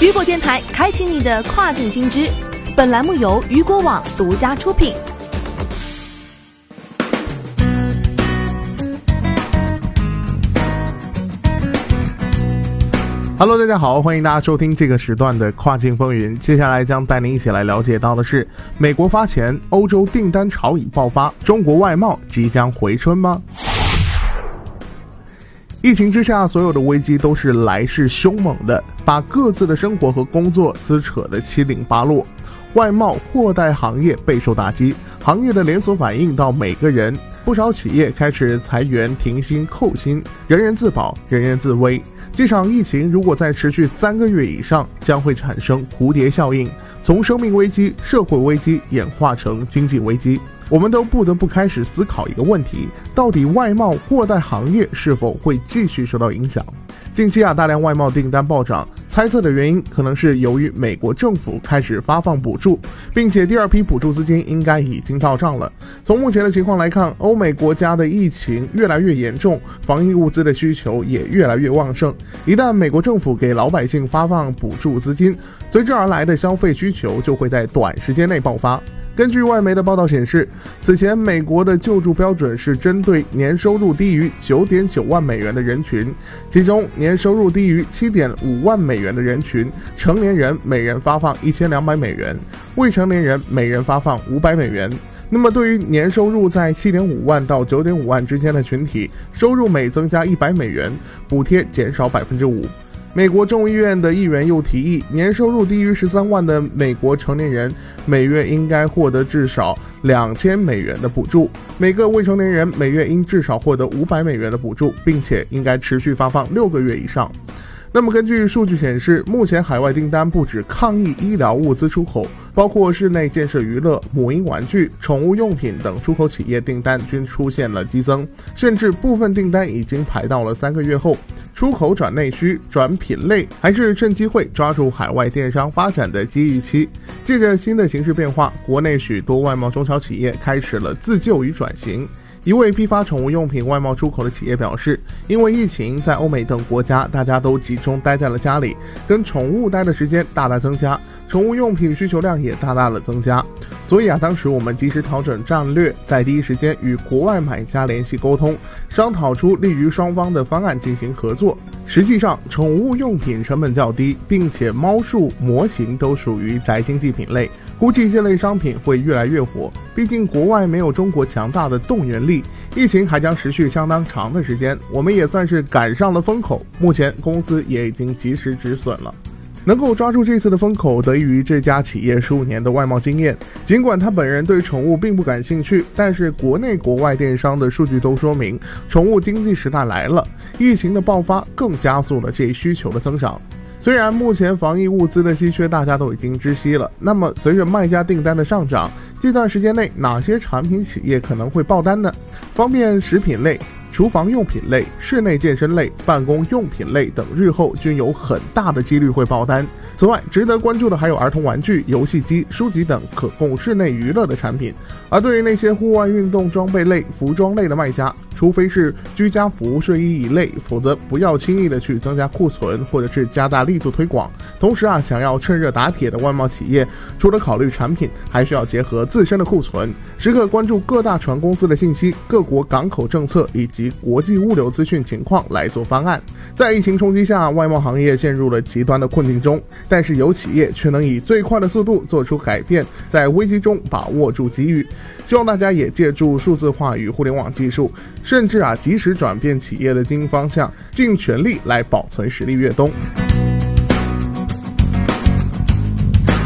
雨果电台开启你的跨境新知，本栏目由雨果网独家出品。Hello，大家好，欢迎大家收听这个时段的跨境风云。接下来将带您一起来了解到的是，美国发钱，欧洲订单潮已爆发，中国外贸即将回春吗？疫情之下，所有的危机都是来势凶猛的，把各自的生活和工作撕扯得七零八落。外贸货代行业备受打击，行业的连锁反应到每个人，不少企业开始裁员、停薪、扣薪，人人自保，人人自危。这场疫情如果再持续三个月以上，将会产生蝴蝶效应，从生命危机、社会危机演化成经济危机。我们都不得不开始思考一个问题：到底外贸货代行业是否会继续受到影响？近期啊，大量外贸订单暴涨，猜测的原因可能是由于美国政府开始发放补助，并且第二批补助资金应该已经到账了。从目前的情况来看，欧美国家的疫情越来越严重，防疫物资的需求也越来越旺盛。一旦美国政府给老百姓发放补助资金，随之而来的消费需求就会在短时间内爆发。根据外媒的报道显示，此前美国的救助标准是针对年收入低于九点九万美元的人群，其中年收入低于七点五万美元的人群，成年人每人发放一千两百美元，未成年人每人发放五百美元。那么，对于年收入在七点五万到九点五万之间的群体，收入每增加一百美元，补贴减少百分之五。美国众议院的议员又提议，年收入低于十三万的美国成年人每月应该获得至少两千美元的补助，每个未成年人每月应至少获得五百美元的补助，并且应该持续发放六个月以上。那么，根据数据显示，目前海外订单不止抗疫医疗物资出口，包括室内建设娱乐、母婴玩具、宠物用品等出口企业订单均出现了激增，甚至部分订单已经排到了三个月后。出口转内需转品类，还是趁机会抓住海外电商发展的机遇期。借着新的形势变化，国内许多外贸中小企业开始了自救与转型。一位批发宠物用品外贸出口的企业表示，因为疫情，在欧美等国家，大家都集中待在了家里，跟宠物待的时间大大增加，宠物用品需求量也大大的增加。所以啊，当时我们及时调整战略，在第一时间与国外买家联系沟通，商讨出利于双方的方案进行合作。实际上，宠物用品成本较低，并且猫树模型都属于宅经济品类，估计这类商品会越来越火。毕竟国外没有中国强大的动员力，疫情还将持续相当长的时间，我们也算是赶上了风口。目前公司也已经及时止损了。能够抓住这次的风口，得益于这家企业十五年的外贸经验。尽管他本人对宠物并不感兴趣，但是国内国外电商的数据都说明，宠物经济时代来了。疫情的爆发更加速了这一需求的增长。虽然目前防疫物资的稀缺大家都已经知悉了，那么随着卖家订单的上涨，这段时间内哪些产品企业可能会爆单呢？方便食品类。厨房用品类、室内健身类、办公用品类等，日后均有很大的几率会爆单。此外，值得关注的还有儿童玩具、游戏机、书籍等可供室内娱乐的产品。而对于那些户外运动装备类、服装类的卖家，除非是居家服、睡衣一类，否则不要轻易的去增加库存，或者是加大力度推广。同时啊，想要趁热打铁的外贸企业，除了考虑产品，还需要结合自身的库存，时刻关注各大船公司的信息、各国港口政策以及及国际物流资讯情况来做方案。在疫情冲击下，外贸行业陷入了极端的困境中，但是有企业却能以最快的速度做出改变，在危机中把握住机遇。希望大家也借助数字化与互联网技术。甚至啊，及时转变企业的经营方向，尽全力来保存实力越冬。